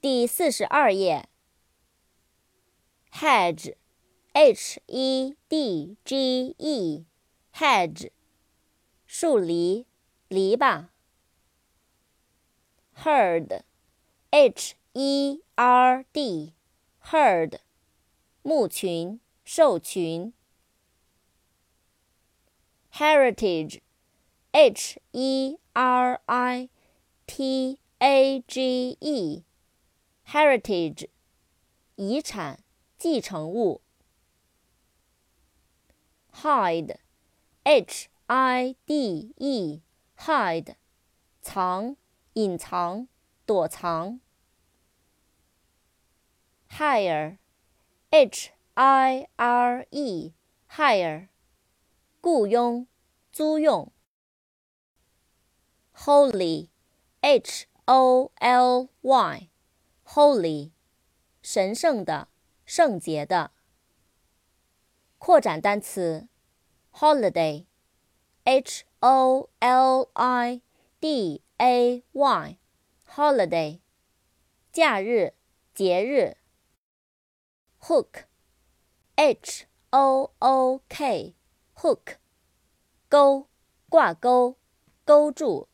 第四十二页，hedge，h e d g e，hedge，树篱、篱笆。herd，h e r d，herd，牧群、兽群。heritage，h e r i t a g e。Heritage，遗产，继承物。hide，h-i-d-e，hide，藏，隐藏，躲藏。hire，h-i-r-e，hire，雇佣。租用。Holy，H-O-L-Y Holy，神圣的，圣洁的。扩展单词，Holiday，H-O-L-I-D-A-Y，Holiday，假日，节日。Hook，H-O-O-K，Hook。钩，挂钩，勾住。